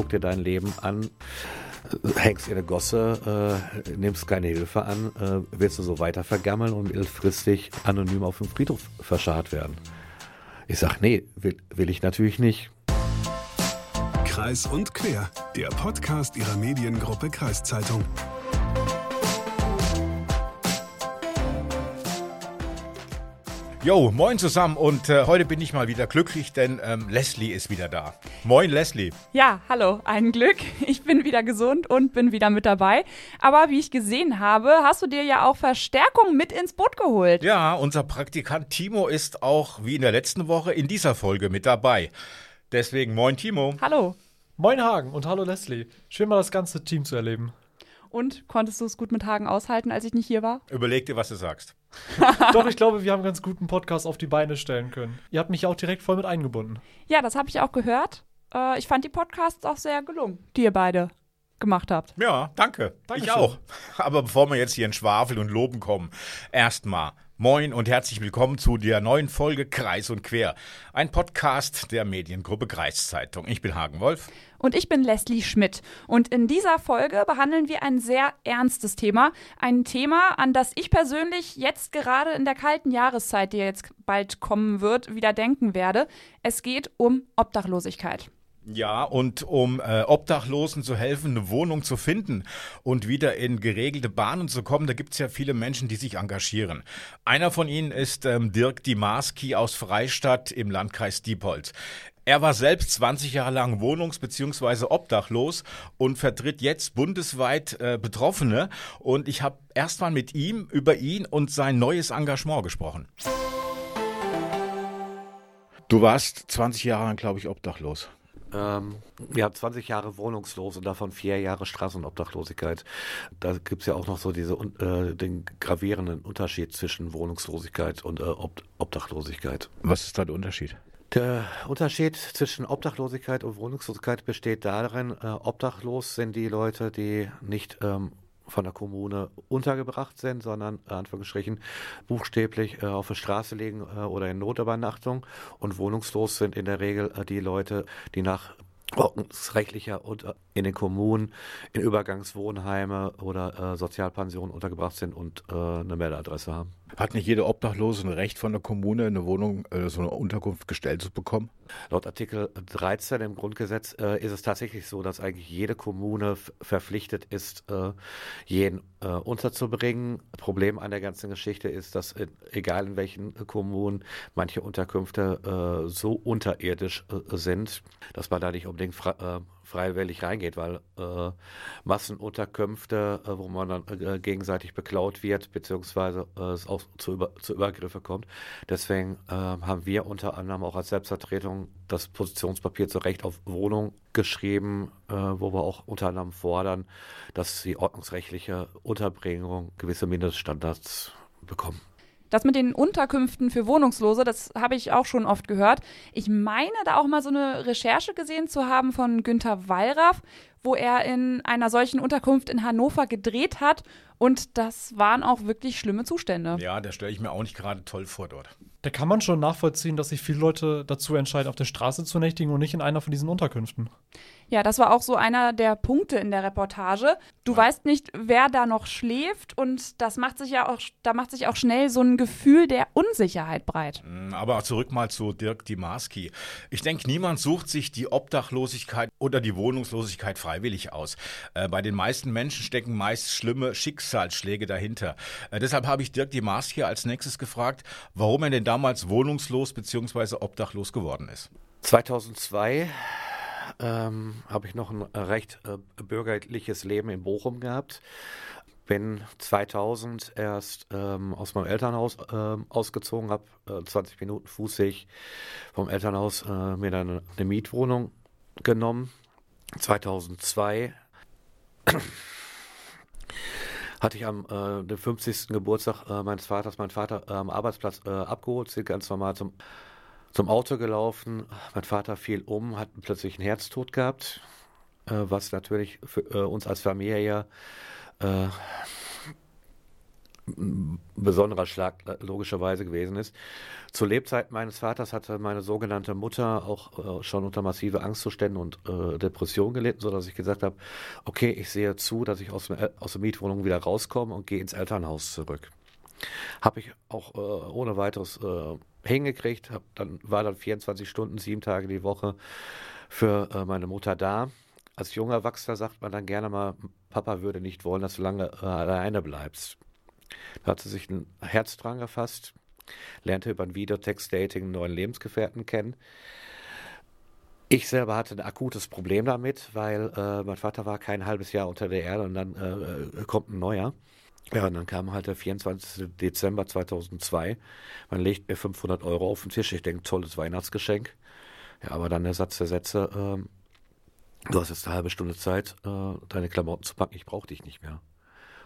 guck dir dein Leben an, hängst in eine Gosse, äh, nimmst keine Hilfe an, äh, willst du so weiter vergammeln und mittelfristig anonym auf dem Friedhof verscharrt werden. Ich sag, nee, will, will ich natürlich nicht. Kreis und Quer, der Podcast ihrer Mediengruppe Kreiszeitung. Jo, moin zusammen und äh, heute bin ich mal wieder glücklich, denn ähm, Leslie ist wieder da. Moin Leslie. Ja, hallo, ein Glück. Ich bin wieder gesund und bin wieder mit dabei. Aber wie ich gesehen habe, hast du dir ja auch Verstärkung mit ins Boot geholt. Ja, unser Praktikant Timo ist auch wie in der letzten Woche in dieser Folge mit dabei. Deswegen moin Timo. Hallo. Moin Hagen und hallo Leslie. Schön mal das ganze Team zu erleben. Und konntest du es gut mit Hagen aushalten, als ich nicht hier war? Überleg dir, was du sagst. Doch, ich glaube, wir haben einen ganz guten Podcast auf die Beine stellen können. Ihr habt mich auch direkt voll mit eingebunden. Ja, das habe ich auch gehört. Äh, ich fand die Podcasts auch sehr gelungen, die ihr beide gemacht habt. Ja, danke. Dankeschön. Ich auch. Aber bevor wir jetzt hier in Schwafel und Loben kommen, erstmal moin und herzlich willkommen zu der neuen Folge Kreis und Quer. Ein Podcast der Mediengruppe Kreiszeitung. Ich bin Hagen Wolf. Und ich bin Leslie Schmidt. Und in dieser Folge behandeln wir ein sehr ernstes Thema. Ein Thema, an das ich persönlich jetzt gerade in der kalten Jahreszeit, die jetzt bald kommen wird, wieder denken werde. Es geht um Obdachlosigkeit. Ja, und um äh, Obdachlosen zu helfen, eine Wohnung zu finden und wieder in geregelte Bahnen zu kommen, da gibt es ja viele Menschen, die sich engagieren. Einer von ihnen ist ähm, Dirk Dimarski aus Freistadt im Landkreis Diepholz. Er war selbst 20 Jahre lang wohnungs- bzw. obdachlos und vertritt jetzt bundesweit äh, Betroffene. Und ich habe erstmal mit ihm über ihn und sein neues Engagement gesprochen. Du warst 20 Jahre lang, glaube ich, obdachlos. Ähm, ja, 20 Jahre wohnungslos und davon vier Jahre Straßenobdachlosigkeit. Da gibt's ja auch noch so diese äh, den gravierenden Unterschied zwischen Wohnungslosigkeit und äh, Ob Obdachlosigkeit. Was ist da der Unterschied? Der Unterschied zwischen Obdachlosigkeit und Wohnungslosigkeit besteht darin, äh, obdachlos sind die Leute, die nicht ähm, von der Kommune untergebracht sind, sondern äh, Anführungsstrichen buchstäblich äh, auf der Straße liegen äh, oder in Notübernachtung. Und wohnungslos sind in der Regel äh, die Leute, die nach ordnungsrechtlicher und äh, in den Kommunen in Übergangswohnheime oder Sozialpensionen untergebracht sind und eine Meldeadresse haben. Hat nicht jeder Obdachlose ein Recht von der Kommune, eine Wohnung, äh, so eine Unterkunft gestellt zu bekommen? Laut Artikel 13 im Grundgesetz äh, ist es tatsächlich so, dass eigentlich jede Kommune verpflichtet ist, äh, jeden äh, unterzubringen. Problem an der ganzen Geschichte ist, dass egal in welchen Kommunen manche Unterkünfte äh, so unterirdisch äh, sind, dass man da nicht unbedingt freiwillig reingeht, weil äh, Massenunterkünfte, äh, wo man dann äh, gegenseitig beklaut wird, beziehungsweise äh, es auch zu, Über zu Übergriffe kommt. Deswegen äh, haben wir unter anderem auch als Selbstvertretung das Positionspapier zu Recht auf Wohnung geschrieben, äh, wo wir auch unter anderem fordern, dass die ordnungsrechtliche Unterbringung gewisse Mindeststandards bekommen. Das mit den Unterkünften für Wohnungslose, das habe ich auch schon oft gehört. Ich meine, da auch mal so eine Recherche gesehen zu haben von Günter Wallraff, wo er in einer solchen Unterkunft in Hannover gedreht hat. Und das waren auch wirklich schlimme Zustände. Ja, da stelle ich mir auch nicht gerade toll vor dort. Da kann man schon nachvollziehen, dass sich viele Leute dazu entscheiden, auf der Straße zu nächtigen und nicht in einer von diesen Unterkünften. Ja, das war auch so einer der Punkte in der Reportage. Du weißt nicht, wer da noch schläft und das macht sich ja auch, da macht sich auch schnell so ein Gefühl der Unsicherheit breit. Mm, Aber zurück mal zu Dirk Dimarski. Ich denke, niemand sucht sich die Obdachlosigkeit oder die Wohnungslosigkeit freiwillig aus. Äh, bei den meisten Menschen stecken meist schlimme Schicksalsschläge dahinter. Äh, deshalb habe ich Dirk Dimarski als nächstes gefragt, warum er denn damals wohnungslos bzw. obdachlos geworden ist. 2002 ähm, habe ich noch ein recht äh, bürgerliches Leben in Bochum gehabt. Bin 2000 erst ähm, aus meinem Elternhaus ähm, ausgezogen, habe äh, 20 Minuten Fußweg vom Elternhaus äh, mir dann eine, eine Mietwohnung genommen. 2002 hatte ich am äh, dem 50. Geburtstag äh, meines Vaters meinen Vater äh, am Arbeitsplatz äh, abgeholt, sind ganz normal zum, zum Auto gelaufen. Mein Vater fiel um, hat plötzlich einen Herztod gehabt, äh, was natürlich für äh, uns als Familie äh, ein besonderer Schlag äh, logischerweise gewesen ist. Zur Lebzeit meines Vaters hatte meine sogenannte Mutter auch äh, schon unter massive Angstzuständen und äh, Depressionen gelitten, sodass ich gesagt habe, okay, ich sehe zu, dass ich aus, dem, aus der Mietwohnung wieder rauskomme und gehe ins Elternhaus zurück. Habe ich auch äh, ohne weiteres äh, hingekriegt, hab dann, war dann 24 Stunden, sieben Tage die Woche für äh, meine Mutter da. Als junger Erwachsener sagt man dann gerne mal, Papa würde nicht wollen, dass du lange alleine bleibst. Da hat sie sich ein Herz dran gefasst, lernte über ein Videotext-Dating einen neuen Lebensgefährten kennen. Ich selber hatte ein akutes Problem damit, weil äh, mein Vater war kein halbes Jahr unter der Erde und dann äh, kommt ein neuer. Ja, und dann kam halt der 24. Dezember 2002. Man legt mir 500 Euro auf den Tisch. Ich denke, tolles Weihnachtsgeschenk. Ja, aber dann der Satz der Sätze, ähm, du hast jetzt eine halbe Stunde Zeit, äh, deine Klamotten zu packen, ich brauche dich nicht mehr.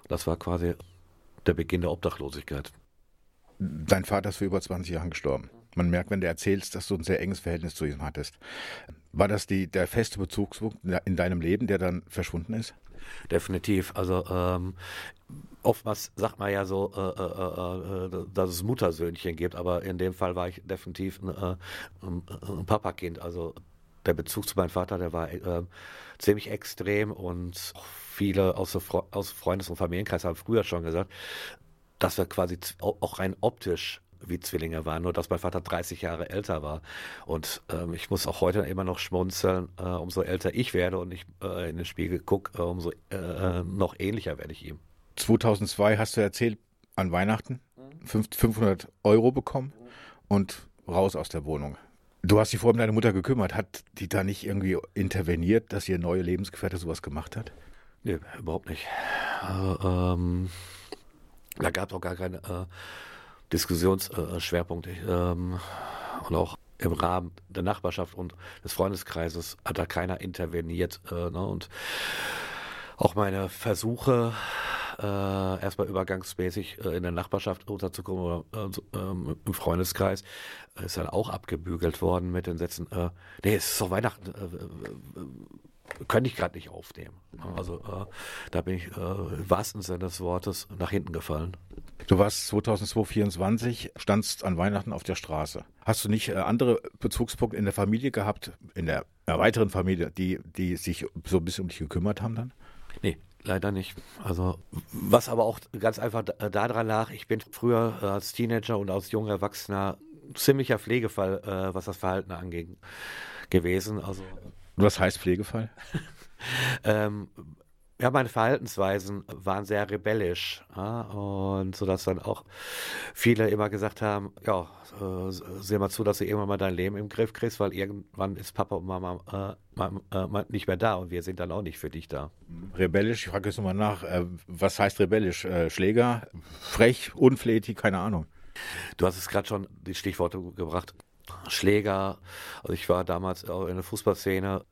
Und das war quasi der Beginn der Obdachlosigkeit. Dein Vater ist vor über 20 Jahren gestorben. Man merkt, wenn du erzählst, dass du ein sehr enges Verhältnis zu ihm hattest. War das die, der feste Bezugspunkt in deinem Leben, der dann verschwunden ist? Definitiv. Also ähm, oftmals sagt man ja so, äh, äh, äh, dass es Muttersöhnchen gibt, aber in dem Fall war ich definitiv ein, äh, ein Papakind. Also der Bezug zu meinem Vater, der war äh, ziemlich extrem und viele aus, aus Freundes- und Familienkreis haben früher schon gesagt, dass wir quasi auch rein optisch wie Zwillinge waren, nur dass mein Vater 30 Jahre älter war. Und ähm, ich muss auch heute immer noch schmunzeln, äh, umso älter ich werde und ich äh, in den Spiegel gucke, äh, umso äh, noch ähnlicher werde ich ihm. 2002 hast du erzählt, an Weihnachten 500 Euro bekommen und raus aus der Wohnung. Du hast dich vorher um deine Mutter gekümmert. Hat die da nicht irgendwie interveniert, dass ihr neue Lebensgefährte sowas gemacht hat? Nee, überhaupt nicht. Äh, ähm, da gab es auch gar keine äh, Diskussionsschwerpunkte. Ähm, und auch im Rahmen der Nachbarschaft und des Freundeskreises hat da keiner interveniert. Äh, ne? Und auch meine Versuche, äh, erstmal übergangsmäßig äh, in der Nachbarschaft unterzukommen oder äh, ähm, im Freundeskreis, äh, ist dann auch abgebügelt worden mit den Sätzen, äh, nee, es ist doch Weihnachten, äh, könnte ich gerade nicht aufnehmen. Also da bin ich im wahrsten Sinne des Wortes nach hinten gefallen. Du warst 2024, standst an Weihnachten auf der Straße. Hast du nicht andere Bezugspunkte in der Familie gehabt, in der weiteren Familie, die, die sich so ein bisschen um dich gekümmert haben dann? Nee, leider nicht. Also, was aber auch ganz einfach daran lag, ich bin früher äh, als Teenager und als junger Erwachsener ziemlicher Pflegefall, äh, was das Verhalten angeht, gewesen. Also, was heißt Pflegefall? ähm, ja, meine Verhaltensweisen waren sehr rebellisch. Ja, und so dass dann auch viele immer gesagt haben, ja, äh, sieh mal zu, dass du irgendwann mal dein Leben im Griff kriegst, weil irgendwann ist Papa und Mama äh, äh, nicht mehr da und wir sind dann auch nicht für dich da. Rebellisch, ich frage jetzt nochmal nach, äh, was heißt rebellisch? Äh, Schläger, frech, unflätig, keine Ahnung. Du hast es gerade schon die Stichworte gebracht. Schläger, also ich war damals auch in der Fußballszene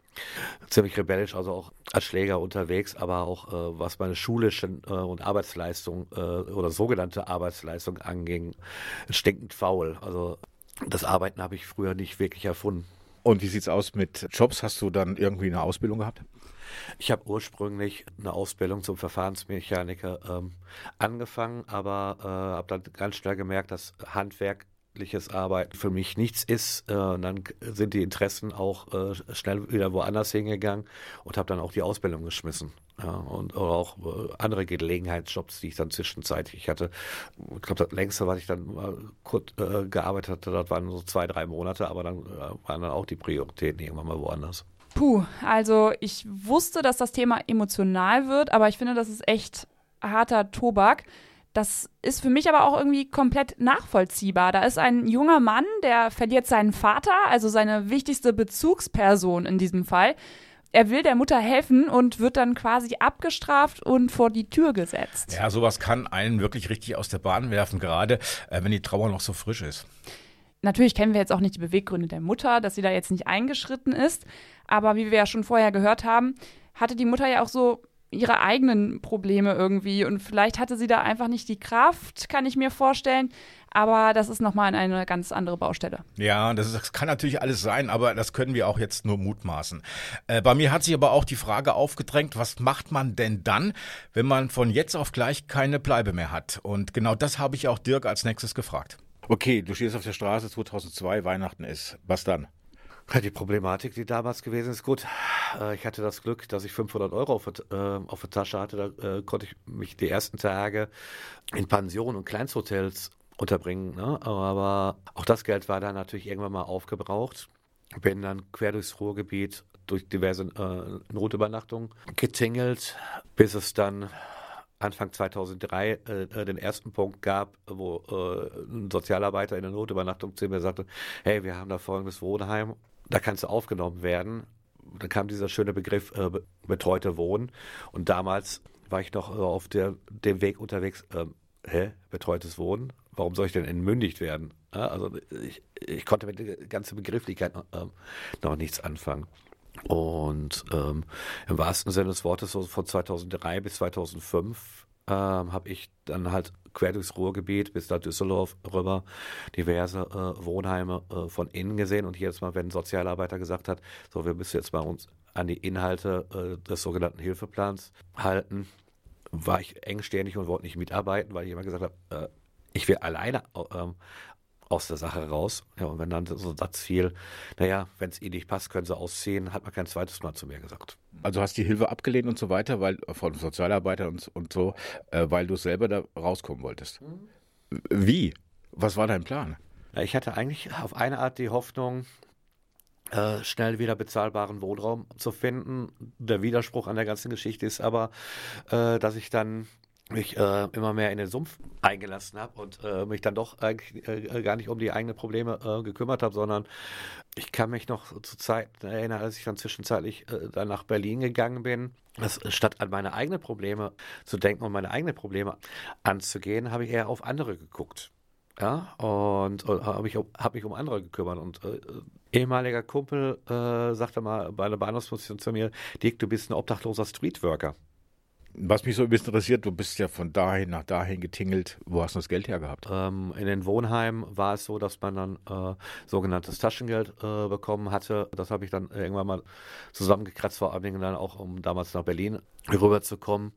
ziemlich rebellisch, also auch als Schläger unterwegs, aber auch äh, was meine schulischen äh, und Arbeitsleistung äh, oder sogenannte Arbeitsleistung anging, stinkend faul. Also das Arbeiten habe ich früher nicht wirklich erfunden. Und wie sieht's aus mit Jobs? Hast du dann irgendwie eine Ausbildung gehabt? Ich habe ursprünglich eine Ausbildung zum Verfahrensmechaniker ähm, angefangen, aber äh, habe dann ganz schnell gemerkt, dass Handwerk handwerkliches Arbeiten für mich nichts ist. Äh, dann sind die Interessen auch äh, schnell wieder woanders hingegangen und habe dann auch die Ausbildung geschmissen. Ja, und auch äh, andere Gelegenheitsjobs, die ich dann zwischenzeitlich hatte. Ich glaube, das längste, was ich dann kurz äh, gearbeitet hatte, das waren so zwei, drei Monate, aber dann äh, waren dann auch die Prioritäten irgendwann mal woanders. Puh, also ich wusste, dass das Thema emotional wird, aber ich finde, das ist echt harter Tobak. Das ist für mich aber auch irgendwie komplett nachvollziehbar. Da ist ein junger Mann, der verliert seinen Vater, also seine wichtigste Bezugsperson in diesem Fall. Er will der Mutter helfen und wird dann quasi abgestraft und vor die Tür gesetzt. Ja, sowas kann einen wirklich richtig aus der Bahn werfen, gerade äh, wenn die Trauer noch so frisch ist. Natürlich kennen wir jetzt auch nicht die Beweggründe der Mutter, dass sie da jetzt nicht eingeschritten ist. Aber wie wir ja schon vorher gehört haben, hatte die Mutter ja auch so ihre eigenen Probleme irgendwie. Und vielleicht hatte sie da einfach nicht die Kraft, kann ich mir vorstellen. Aber das ist nochmal eine ganz andere Baustelle. Ja, das, ist, das, kann natürlich alles sein, aber das können wir auch jetzt nur mutmaßen. Äh, bei mir hat sich aber auch die Frage aufgedrängt, was macht man denn dann, wenn man von jetzt auf gleich keine Bleibe mehr hat? Und genau das habe ich auch Dirk als nächstes gefragt. Okay, du stehst auf der Straße, 2002, Weihnachten ist. Was dann? Die Problematik, die damals gewesen ist, gut. Äh, ich hatte das Glück, dass ich 500 Euro auf, äh, auf der Tasche hatte. Da äh, konnte ich mich die ersten Tage in Pensionen und Kleinsthotels unterbringen. Ne? Aber auch das Geld war dann natürlich irgendwann mal aufgebraucht. Bin dann quer durchs Ruhrgebiet durch diverse äh, Notübernachtungen getingelt, bis es dann Anfang 2003 äh, den ersten Punkt gab, wo äh, ein Sozialarbeiter in der Notübernachtung zu mir sagte, hey, wir haben da folgendes Wohnheim, da kannst du aufgenommen werden. Dann kam dieser schöne Begriff äh, betreute Wohnen und damals war ich noch äh, auf der, dem Weg unterwegs, ähm, hä, betreutes Wohnen? Warum soll ich denn entmündigt werden? Ja, also ich, ich, konnte mit der ganzen Begrifflichkeit noch, ähm, noch nichts anfangen. Und ähm, im wahrsten Sinne des Wortes, so von 2003 bis 2005, ähm, habe ich dann halt quer durchs Ruhrgebiet bis nach Düsseldorf rüber diverse äh, Wohnheime äh, von innen gesehen. Und jedes Mal, wenn ein Sozialarbeiter gesagt hat, so, wir müssen jetzt mal uns an die Inhalte äh, des sogenannten Hilfeplans halten, war ich engstirnig und wollte nicht mitarbeiten, weil ich immer gesagt habe, äh, ich will alleine ähm, aus der Sache raus. Ja, und wenn dann so ein Satz fiel, naja, wenn es ihnen nicht passt, können sie ausziehen, hat man kein zweites Mal zu mir gesagt. Also hast die Hilfe abgelehnt und so weiter, weil von Sozialarbeitern und, und so, äh, weil du selber da rauskommen wolltest. Mhm. Wie? Was war dein Plan? Ja, ich hatte eigentlich auf eine Art die Hoffnung, äh, schnell wieder bezahlbaren Wohnraum zu finden. Der Widerspruch an der ganzen Geschichte ist aber, äh, dass ich dann mich äh, immer mehr in den Sumpf eingelassen habe und äh, mich dann doch eigentlich äh, gar nicht um die eigenen Probleme äh, gekümmert habe, sondern ich kann mich noch zu Zeiten erinnern, als ich dann zwischenzeitlich äh, dann nach Berlin gegangen bin. Dass, statt an meine eigenen Probleme zu denken und meine eigenen Probleme anzugehen, habe ich eher auf andere geguckt. Ja, und, und habe mich, hab mich um andere gekümmert. Und äh, ehemaliger Kumpel sagte mal bei einer Bahnhofsposition zu mir, Dick, du bist ein obdachloser Streetworker. Was mich so ein bisschen interessiert, du bist ja von dahin nach dahin getingelt. Wo hast du das Geld hergehabt? Ähm, in den Wohnheimen war es so, dass man dann äh, sogenanntes Taschengeld äh, bekommen hatte. Das habe ich dann irgendwann mal zusammengekratzt, vor allen Dingen dann auch, um damals nach Berlin rüberzukommen.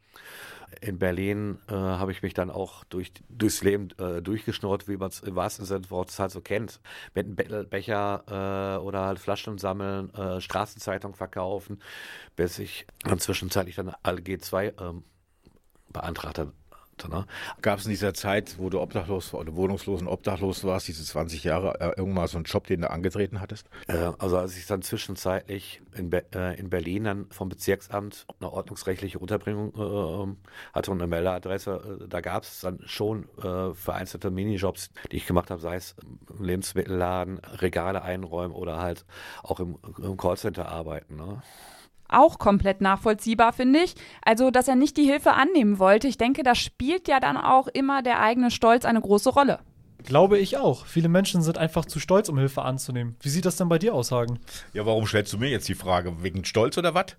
In Berlin äh, habe ich mich dann auch durch, durchs Leben äh, durchgeschnurrt, wie man es im wahrsten Sinne des Wortes halt so kennt. Mit einem Becher äh, oder halt Flaschen sammeln, äh, Straßenzeitung verkaufen, bis ich dann zwischenzeitlich dann ALG 2 ähm, beantragt habe Ne? Gab es in dieser Zeit, wo du obdachlos oder wohnungslos und obdachlos warst, diese 20 Jahre, äh, irgendwann so einen Job, den du angetreten hattest? Äh, also als ich dann zwischenzeitlich in, Be äh, in Berlin dann vom Bezirksamt eine ordnungsrechtliche Unterbringung äh, ähm, hatte und eine Meldeadresse, äh, da gab es dann schon äh, vereinzelte Minijobs, die ich gemacht habe, sei es Lebensmittelladen, Regale einräumen oder halt auch im, im Callcenter arbeiten. Ne? Auch komplett nachvollziehbar, finde ich. Also, dass er nicht die Hilfe annehmen wollte. Ich denke, da spielt ja dann auch immer der eigene Stolz eine große Rolle. Glaube ich auch. Viele Menschen sind einfach zu stolz, um Hilfe anzunehmen. Wie sieht das denn bei dir aus, Hagen? Ja, warum stellst du mir jetzt die Frage? Wegen Stolz oder was?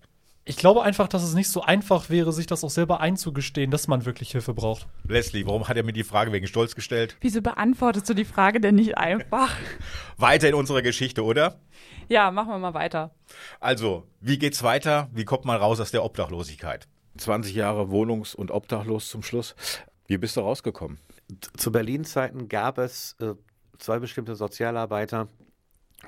Ich glaube einfach, dass es nicht so einfach wäre, sich das auch selber einzugestehen, dass man wirklich Hilfe braucht. Leslie, warum hat er mir die Frage wegen Stolz gestellt? Wieso beantwortest du die Frage denn nicht einfach? Weiter in unserer Geschichte, oder? Ja, machen wir mal weiter. Also, wie geht's weiter? Wie kommt man raus aus der Obdachlosigkeit? 20 Jahre wohnungs- und obdachlos zum Schluss. Wie bist du rausgekommen? Zu Berlin-Zeiten gab es äh, zwei bestimmte Sozialarbeiter,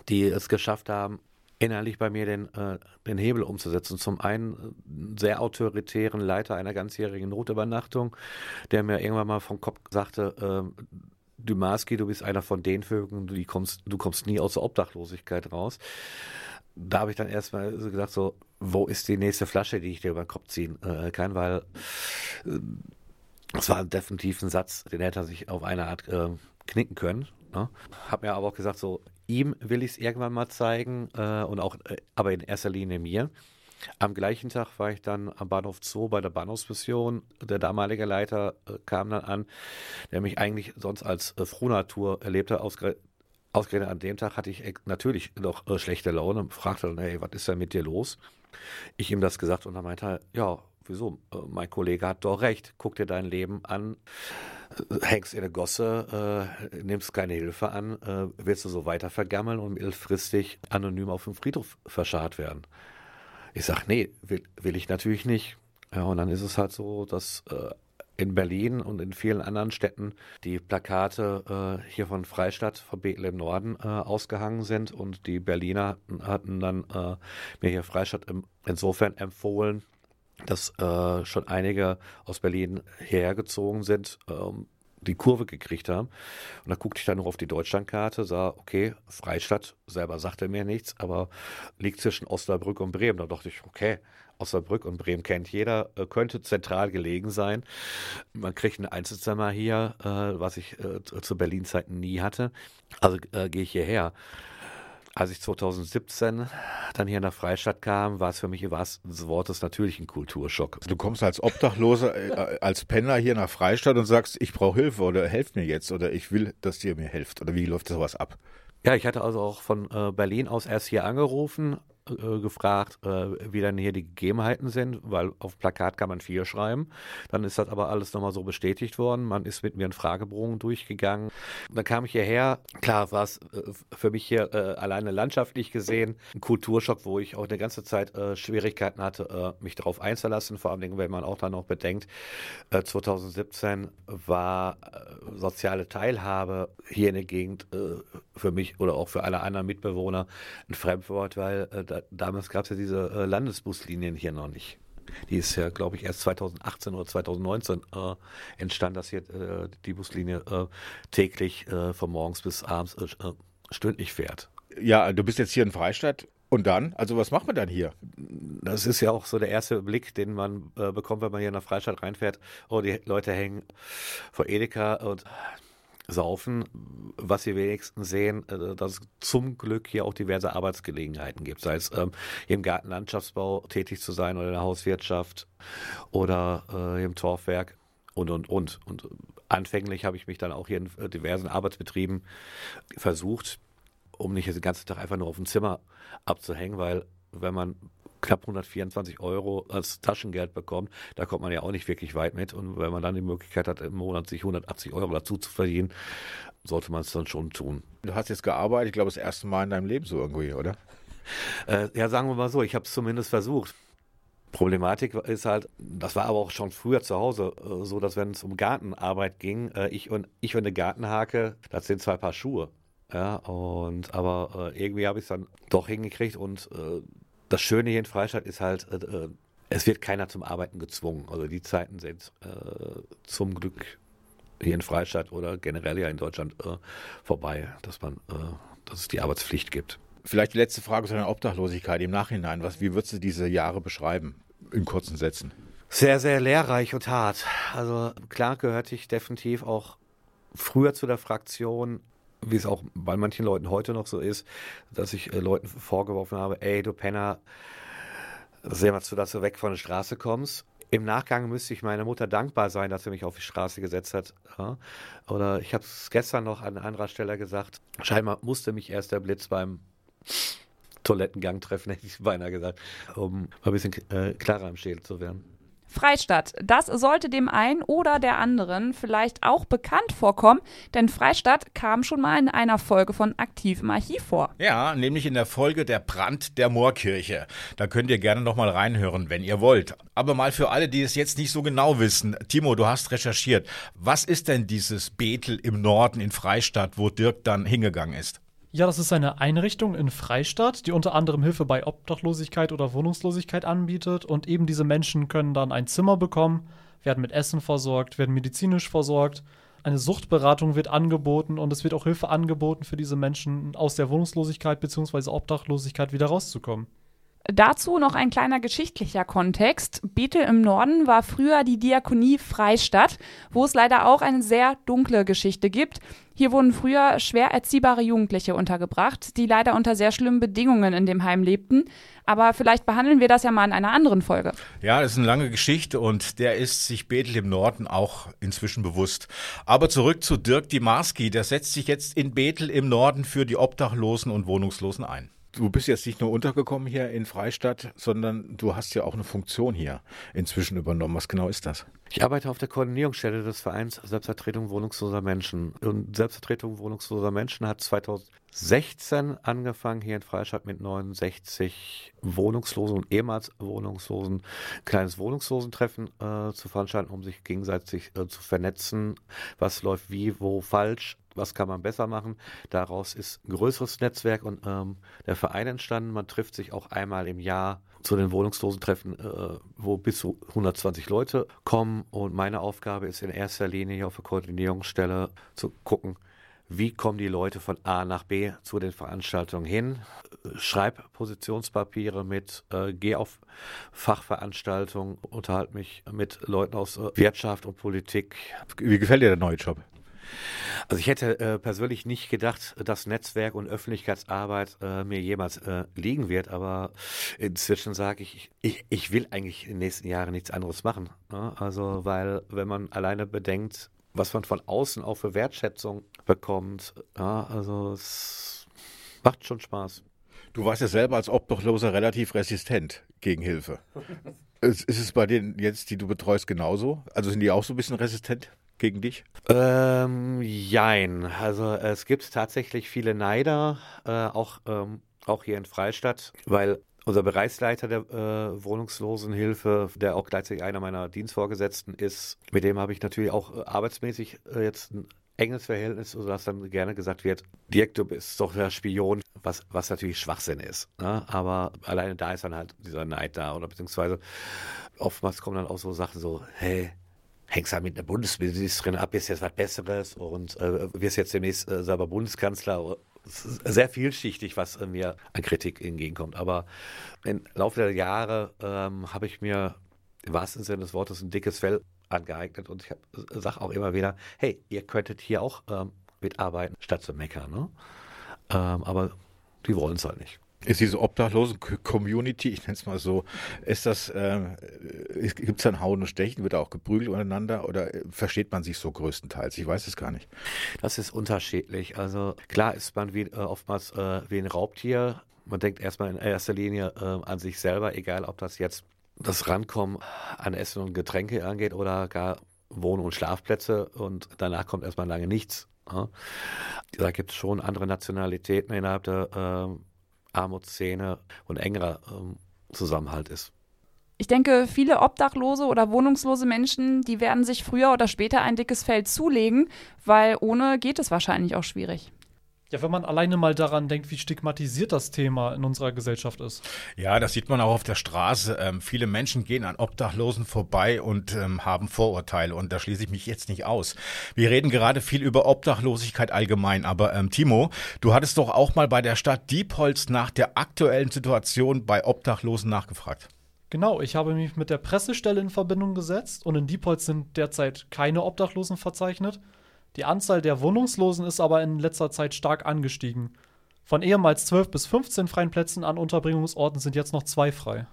die es geschafft haben, innerlich bei mir den, äh, den Hebel umzusetzen. Zum einen äh, sehr autoritären Leiter einer ganzjährigen Notübernachtung, der mir irgendwann mal vom Kopf sagte, äh, Dumaski, du bist einer von den Vögeln, du kommst, du kommst nie aus der Obdachlosigkeit raus. Da habe ich dann erstmal so gedacht, so, wo ist die nächste Flasche, die ich dir über den Kopf ziehen äh, kann, weil äh, das war definitiv ein Satz, den hätte er sich auf eine Art äh, knicken können. Ne? Hab mir aber auch gesagt, so, ihm will ich es irgendwann mal zeigen äh, und auch, äh, aber in erster Linie mir. Am gleichen Tag war ich dann am Bahnhof Zoo bei der Bahnhofsmission. Der damalige Leiter äh, kam dann an, der mich eigentlich sonst als äh, Frohnatur erlebte. Ausgere ausgerechnet an dem Tag hatte ich natürlich noch äh, schlechte Laune und fragte dann, hey, was ist denn mit dir los? Ich ihm das gesagt und er meinte, ja, wieso? Äh, mein Kollege hat doch recht. Guck dir dein Leben an, äh, hängst in der Gosse, äh, nimmst keine Hilfe an, äh, willst du so weiter vergammeln und mittelfristig anonym auf dem Friedhof verscharrt werden. Ich sag, nee, will, will ich natürlich nicht. Ja, und dann ist es halt so, dass äh, in Berlin und in vielen anderen Städten die Plakate äh, hier von Freistadt, von Bethel im Norden äh, ausgehangen sind und die Berliner hatten dann äh, mir hier Freistadt im, insofern empfohlen, dass äh, schon einige aus Berlin hergezogen sind, ähm, die Kurve gekriegt haben. Und da guckte ich dann noch auf die Deutschlandkarte, sah, okay, Freistadt selber sagte mir nichts, aber liegt zwischen Osnabrück und Bremen. Da dachte ich, okay, Osnabrück und Bremen kennt jeder, äh, könnte zentral gelegen sein. Man kriegt ein Einzelzimmer hier, äh, was ich äh, zu Berlin-Zeiten nie hatte. Also äh, gehe ich hierher. Als ich 2017 dann hier nach Freistadt kam, war es für mich im wahrsten des Wortes natürlich ein Kulturschock. Du kommst als Obdachloser, äh, als Penner hier nach Freistadt und sagst, ich brauche Hilfe oder helft mir jetzt oder ich will, dass ihr mir helft. Oder wie läuft sowas ab? Ja, ich hatte also auch von äh, Berlin aus erst hier angerufen, äh, gefragt, äh, wie dann hier die Gegebenheiten sind, weil auf Plakat kann man viel schreiben. Dann ist das aber alles nochmal so bestätigt worden. Man ist mit mir einen Fragebogen durchgegangen. Dann kam ich hierher. Klar war es äh, für mich hier äh, alleine landschaftlich gesehen ein Kulturschock, wo ich auch eine ganze Zeit äh, Schwierigkeiten hatte, äh, mich darauf einzulassen. Vor allem, wenn man auch dann noch bedenkt, 2017 war soziale Teilhabe hier in der Gegend für mich oder auch für alle anderen Mitbewohner ein Fremdwort, weil da damals gab es ja diese äh, Landesbuslinien hier noch nicht. Die ist ja, glaube ich, erst 2018 oder 2019 äh, entstanden, dass hier äh, die Buslinie äh, täglich äh, von morgens bis abends äh, stündlich fährt. Ja, du bist jetzt hier in Freistadt. Und dann? Also was macht man dann hier? Das ist ja auch so der erste Blick, den man bekommt, wenn man hier nach Freistadt reinfährt. Oh, die Leute hängen vor Edeka und saufen, was wir wenigstens sehen, äh, dass es zum Glück hier auch diverse Arbeitsgelegenheiten gibt, sei es ähm, im Gartenlandschaftsbau tätig zu sein oder in der Hauswirtschaft oder äh, im Torfwerk und, und, und. Und anfänglich habe ich mich dann auch hier in äh, diversen Arbeitsbetrieben versucht, um nicht den ganzen Tag einfach nur auf dem Zimmer abzuhängen, weil wenn man knapp 124 Euro als Taschengeld bekommt, da kommt man ja auch nicht wirklich weit mit. Und wenn man dann die Möglichkeit hat, im Monat sich 180 Euro dazu zu verdienen, sollte man es dann schon tun. Du hast jetzt gearbeitet, ich glaube, das erste Mal in deinem Leben so irgendwie, oder? Äh, ja, sagen wir mal so, ich habe es zumindest versucht. Problematik ist halt, das war aber auch schon früher zu Hause äh, so, dass wenn es um Gartenarbeit ging, äh, ich und ich und eine Gartenhake, das sind zwei Paar Schuhe. Ja, und aber äh, irgendwie habe ich es dann doch hingekriegt und äh, das Schöne hier in Freistadt ist halt, äh, äh, es wird keiner zum Arbeiten gezwungen. Also die Zeiten sind äh, zum Glück hier in Freistadt oder generell ja in Deutschland äh, vorbei, dass man, äh, dass es die Arbeitspflicht gibt. Vielleicht die letzte Frage zu deiner Obdachlosigkeit im Nachhinein. Was, wie würdest du diese Jahre beschreiben? In kurzen Sätzen. Sehr, sehr lehrreich und hart. Also klar gehörte ich definitiv auch früher zu der Fraktion, wie es auch bei manchen Leuten heute noch so ist, dass ich äh, Leuten vorgeworfen habe, ey, du Penner, seh mal zu, dass du weg von der Straße kommst. Im Nachgang müsste ich meiner Mutter dankbar sein, dass sie mich auf die Straße gesetzt hat. Ja? Oder ich habe es gestern noch an anderer Stelle gesagt, scheinbar musste mich erst der Blitz beim Toilettengang treffen, hätte ich beinahe gesagt, um ein bisschen äh, klarer im Schädel zu werden. Freistadt, das sollte dem einen oder der anderen vielleicht auch bekannt vorkommen, denn Freistadt kam schon mal in einer Folge von Aktiv im Archiv vor. Ja, nämlich in der Folge Der Brand der Moorkirche. Da könnt ihr gerne nochmal reinhören, wenn ihr wollt. Aber mal für alle, die es jetzt nicht so genau wissen. Timo, du hast recherchiert. Was ist denn dieses Bethel im Norden in Freistadt, wo Dirk dann hingegangen ist? Ja, das ist eine Einrichtung in Freistadt, die unter anderem Hilfe bei Obdachlosigkeit oder Wohnungslosigkeit anbietet. Und eben diese Menschen können dann ein Zimmer bekommen, werden mit Essen versorgt, werden medizinisch versorgt. Eine Suchtberatung wird angeboten und es wird auch Hilfe angeboten für diese Menschen aus der Wohnungslosigkeit bzw. Obdachlosigkeit wieder rauszukommen. Dazu noch ein kleiner geschichtlicher Kontext. Bethel im Norden war früher die Diakonie Freistadt, wo es leider auch eine sehr dunkle Geschichte gibt. Hier wurden früher schwer erziehbare Jugendliche untergebracht, die leider unter sehr schlimmen Bedingungen in dem Heim lebten. Aber vielleicht behandeln wir das ja mal in einer anderen Folge. Ja, das ist eine lange Geschichte und der ist sich Bethel im Norden auch inzwischen bewusst. Aber zurück zu Dirk Dimarski, der setzt sich jetzt in Bethel im Norden für die Obdachlosen und Wohnungslosen ein. Du bist jetzt nicht nur untergekommen hier in Freistadt, sondern du hast ja auch eine Funktion hier inzwischen übernommen. Was genau ist das? Ich arbeite auf der Koordinierungsstelle des Vereins Selbstvertretung wohnungsloser Menschen. Und Selbstvertretung wohnungsloser Menschen hat 2016 angefangen, hier in Freistadt mit 69 Wohnungslosen und ehemals Wohnungslosen ein kleines Wohnungslosentreffen äh, zu veranstalten, um sich gegenseitig äh, zu vernetzen. Was läuft wie, wo falsch was kann man besser machen. Daraus ist ein größeres Netzwerk und ähm, der Verein entstanden. Man trifft sich auch einmal im Jahr zu den Wohnungslosentreffen, äh, wo bis zu 120 Leute kommen. Und meine Aufgabe ist in erster Linie hier auf der Koordinierungsstelle zu gucken, wie kommen die Leute von A nach B zu den Veranstaltungen hin? Schreib Positionspapiere mit, äh, geh auf Fachveranstaltungen, unterhalte mich mit Leuten aus äh, Wirtschaft und Politik. Wie gefällt dir der neue Job? Also ich hätte äh, persönlich nicht gedacht, dass Netzwerk und Öffentlichkeitsarbeit äh, mir jemals äh, liegen wird, aber inzwischen sage ich, ich, ich will eigentlich in den nächsten Jahren nichts anderes machen. Ne? Also weil wenn man alleine bedenkt, was man von außen auch für Wertschätzung bekommt, ja, also es macht schon Spaß. Du warst ja selber als Obdachloser relativ resistent gegen Hilfe. ist es bei denen jetzt, die du betreust, genauso? Also sind die auch so ein bisschen resistent? gegen dich? Ähm, jein. Also es gibt tatsächlich viele Neider, äh, auch, ähm, auch hier in Freistadt, weil unser Bereichsleiter der äh, Wohnungslosenhilfe, der auch gleichzeitig einer meiner Dienstvorgesetzten ist, mit dem habe ich natürlich auch äh, arbeitsmäßig äh, jetzt ein enges Verhältnis, sodass dann gerne gesagt wird, Dirk, du bist doch der Spion, was, was natürlich Schwachsinn ist. Ne? Aber alleine da ist dann halt dieser Neid da oder beziehungsweise oftmals kommen dann auch so Sachen so, hey, hängst halt mit einer Bundesministerin ab, ist jetzt was Besseres und äh, wirst jetzt demnächst äh, selber Bundeskanzler. Sehr vielschichtig, was äh, mir an Kritik entgegenkommt. Aber im Laufe der Jahre ähm, habe ich mir im wahrsten Sinne des Wortes ein dickes Fell angeeignet und ich sage auch immer wieder, hey, ihr könntet hier auch ähm, mitarbeiten, statt zu meckern. Ne? Ähm, aber die wollen es halt nicht. Ist diese Obdachlosen-Community, ich nenne es mal so, ist das, äh, gibt es dann Hauen und Stechen, wird da auch geprügelt untereinander oder versteht man sich so größtenteils? Ich weiß es gar nicht. Das ist unterschiedlich. Also klar ist man wie, äh, oftmals äh, wie ein Raubtier. Man denkt erstmal in erster Linie äh, an sich selber, egal ob das jetzt das Rankommen an Essen und Getränke angeht oder gar Wohn- und Schlafplätze und danach kommt erstmal lange nichts. Ja. Da gibt es schon andere Nationalitäten innerhalb der äh, Armutsszene und engerer ähm, Zusammenhalt ist. Ich denke, viele obdachlose oder wohnungslose Menschen, die werden sich früher oder später ein dickes Feld zulegen, weil ohne geht es wahrscheinlich auch schwierig. Ja, wenn man alleine mal daran denkt, wie stigmatisiert das Thema in unserer Gesellschaft ist. Ja, das sieht man auch auf der Straße. Ähm, viele Menschen gehen an Obdachlosen vorbei und ähm, haben Vorurteile und da schließe ich mich jetzt nicht aus. Wir reden gerade viel über Obdachlosigkeit allgemein, aber ähm, Timo, du hattest doch auch mal bei der Stadt Diepholz nach der aktuellen Situation bei Obdachlosen nachgefragt. Genau, ich habe mich mit der Pressestelle in Verbindung gesetzt und in Diepholz sind derzeit keine Obdachlosen verzeichnet. Die Anzahl der Wohnungslosen ist aber in letzter Zeit stark angestiegen. Von ehemals 12 bis 15 freien Plätzen an Unterbringungsorten sind jetzt noch zwei frei.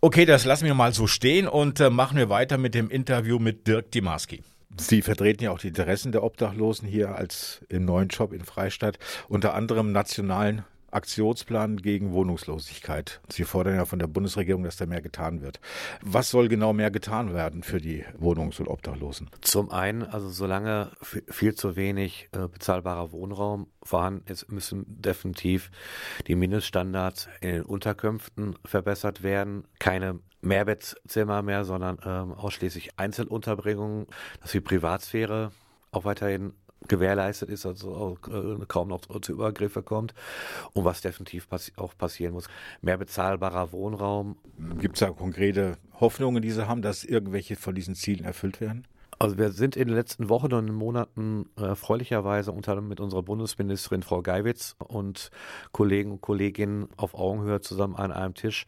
Okay, das lassen wir mal so stehen und äh, machen wir weiter mit dem Interview mit Dirk Dimarski. Sie vertreten ja auch die Interessen der Obdachlosen hier als im neuen Job in Freistadt, unter anderem nationalen Aktionsplan gegen Wohnungslosigkeit. Sie fordern ja von der Bundesregierung, dass da mehr getan wird. Was soll genau mehr getan werden für die Wohnungs- und Obdachlosen? Zum einen, also solange viel zu wenig äh, bezahlbarer Wohnraum vorhanden ist, müssen definitiv die Mindeststandards in den Unterkünften verbessert werden. Keine Mehrbettzimmer mehr, sondern ähm, ausschließlich Einzelunterbringungen, dass die Privatsphäre auch weiterhin gewährleistet ist, also auch, äh, kaum noch zu Übergriffe kommt. Und was definitiv passi auch passieren muss, mehr bezahlbarer Wohnraum. Gibt es da konkrete Hoffnungen, die Sie haben, dass irgendwelche von diesen Zielen erfüllt werden? Also wir sind in den letzten Wochen und Monaten äh, erfreulicherweise unter anderem mit unserer Bundesministerin Frau Geiwitz und Kollegen und Kolleginnen auf Augenhöhe zusammen an einem Tisch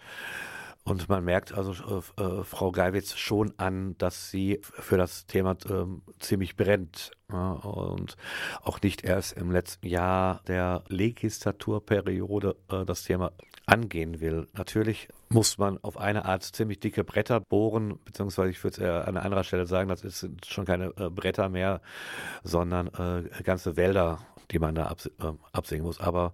und man merkt also äh, äh, Frau Geiwitz schon an, dass sie für das Thema äh, ziemlich brennt. Ja, und auch nicht erst im letzten Jahr der Legislaturperiode äh, das Thema angehen will. Natürlich muss man auf eine Art ziemlich dicke Bretter bohren, beziehungsweise ich würde es an anderer Stelle sagen, das sind schon keine äh, Bretter mehr, sondern äh, ganze Wälder, die man da abs absehen muss. Aber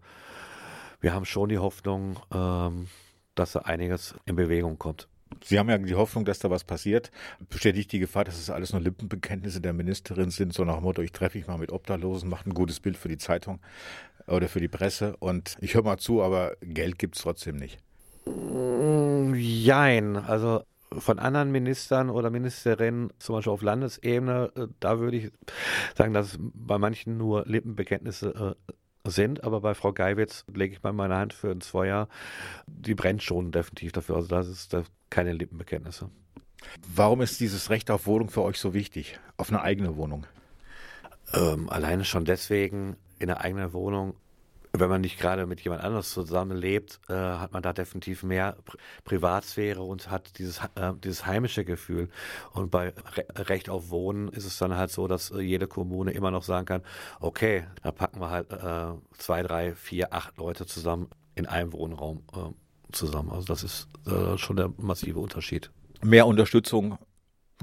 wir haben schon die Hoffnung, ähm, dass da einiges in Bewegung kommt. Sie haben ja die Hoffnung, dass da was passiert. Bestätigt die Gefahr, dass es alles nur Lippenbekenntnisse der Ministerin sind, so nach dem Motto, ich treffe mich mal mit Obdachlosen, mache ein gutes Bild für die Zeitung oder für die Presse und ich höre mal zu, aber Geld gibt es trotzdem nicht. Mm, jein, also von anderen Ministern oder Ministerinnen, zum Beispiel auf Landesebene, äh, da würde ich sagen, dass es bei manchen nur Lippenbekenntnisse äh, sind, aber bei Frau Geiwitz lege ich mal meine Hand für ein Zweier. Die brennt schon definitiv dafür. Also das ist das keine Lippenbekenntnisse. Warum ist dieses Recht auf Wohnung für euch so wichtig? Auf eine eigene Wohnung? Ähm, alleine schon deswegen in einer eigenen Wohnung, wenn man nicht gerade mit jemand anders zusammenlebt, äh, hat man da definitiv mehr Pri Privatsphäre und hat dieses, äh, dieses heimische Gefühl. Und bei Re Recht auf Wohnen ist es dann halt so, dass äh, jede Kommune immer noch sagen kann, okay, da packen wir halt äh, zwei, drei, vier, acht Leute zusammen in einem Wohnraum äh, zusammen. Also das ist äh, schon der massive Unterschied. Mehr Unterstützung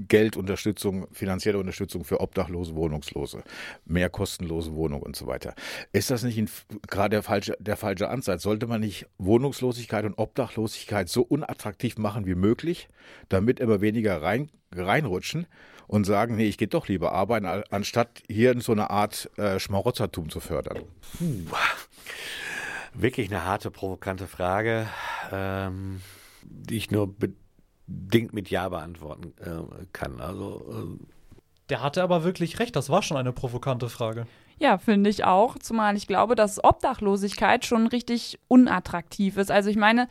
Geldunterstützung, finanzielle Unterstützung für Obdachlose, Wohnungslose, mehr kostenlose Wohnung und so weiter. Ist das nicht gerade der falsche, der falsche Ansatz? Sollte man nicht Wohnungslosigkeit und Obdachlosigkeit so unattraktiv machen wie möglich, damit immer weniger rein, reinrutschen und sagen, nee, ich gehe doch lieber arbeiten, anstatt hier in so eine Art äh, Schmarotzertum zu fördern? Puh. Wirklich eine harte, provokante Frage, ähm, die ich nur bedingt mit Ja beantworten äh, kann. Also äh, der hatte aber wirklich recht, das war schon eine provokante Frage. Ja, finde ich auch, zumal ich glaube, dass Obdachlosigkeit schon richtig unattraktiv ist. Also ich meine,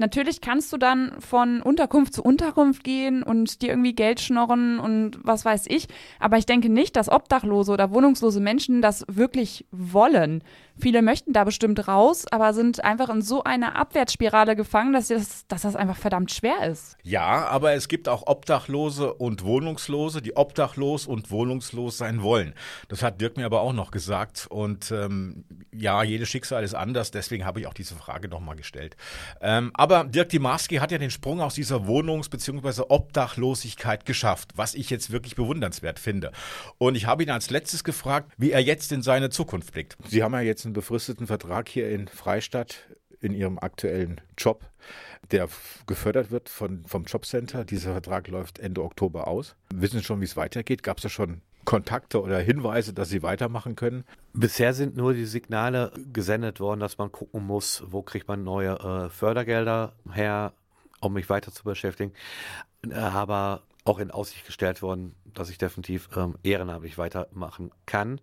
Natürlich kannst du dann von Unterkunft zu Unterkunft gehen und dir irgendwie Geld schnorren und was weiß ich. Aber ich denke nicht, dass Obdachlose oder wohnungslose Menschen das wirklich wollen. Viele möchten da bestimmt raus, aber sind einfach in so einer Abwärtsspirale gefangen, dass das, dass das einfach verdammt schwer ist. Ja, aber es gibt auch Obdachlose und Wohnungslose, die obdachlos und wohnungslos sein wollen. Das hat Dirk mir aber auch noch gesagt. Und ähm, ja, jedes Schicksal ist anders, deswegen habe ich auch diese Frage nochmal gestellt. Ähm, aber Dirk Dimarski hat ja den Sprung aus dieser Wohnungs- bzw. Obdachlosigkeit geschafft, was ich jetzt wirklich bewundernswert finde. Und ich habe ihn als letztes gefragt, wie er jetzt in seine Zukunft blickt. Sie haben ja jetzt einen befristeten Vertrag hier in Freistadt in Ihrem aktuellen Job, der gefördert wird von, vom Jobcenter. Dieser Vertrag läuft Ende Oktober aus. Wissen Sie schon, wie es weitergeht? Gab es da schon Kontakte oder Hinweise, dass Sie weitermachen können? Bisher sind nur die Signale gesendet worden, dass man gucken muss, wo kriegt man neue äh, Fördergelder her, um mich weiter zu beschäftigen. Äh, aber auch in Aussicht gestellt worden, dass ich definitiv ähm, ehrenamtlich weitermachen kann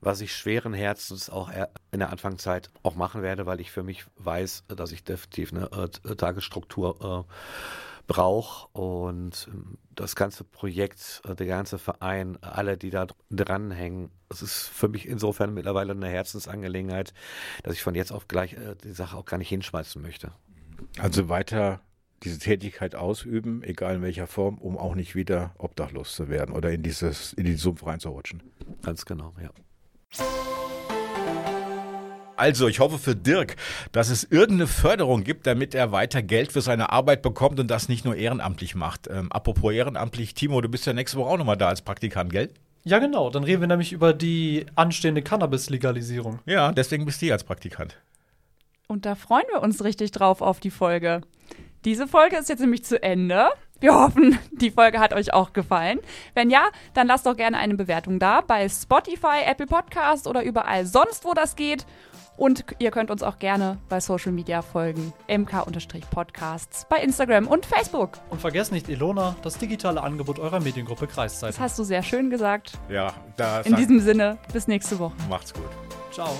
was ich schweren Herzens auch in der Anfangszeit auch machen werde, weil ich für mich weiß, dass ich definitiv eine äh, Tagesstruktur äh, brauche und ähm, das ganze Projekt, äh, der ganze Verein, alle, die da dranhängen, es ist für mich insofern mittlerweile eine Herzensangelegenheit, dass ich von jetzt auf gleich die Sache auch gar nicht hinschmeißen möchte. Also weiter diese Tätigkeit ausüben, egal in welcher Form, um auch nicht wieder obdachlos zu werden oder in dieses in den Sumpf reinzurutschen. Ganz genau, ja. Also, ich hoffe für Dirk, dass es irgendeine Förderung gibt, damit er weiter Geld für seine Arbeit bekommt und das nicht nur ehrenamtlich macht. Ähm, apropos ehrenamtlich, Timo, du bist ja nächste Woche auch nochmal da als Praktikant, gell? Ja, genau. Dann reden wir nämlich über die anstehende Cannabis-Legalisierung. Ja, deswegen bist du hier als Praktikant. Und da freuen wir uns richtig drauf auf die Folge. Diese Folge ist jetzt nämlich zu Ende. Wir hoffen, die Folge hat euch auch gefallen. Wenn ja, dann lasst doch gerne eine Bewertung da bei Spotify, Apple Podcast oder überall sonst, wo das geht. Und ihr könnt uns auch gerne bei Social Media folgen. mk-podcasts bei Instagram und Facebook. Und vergesst nicht Elona, das digitale Angebot eurer Mediengruppe Kreiszeit. Das hast du sehr schön gesagt. Ja, da In diesem Sinne, bis nächste Woche. Macht's gut. Ciao.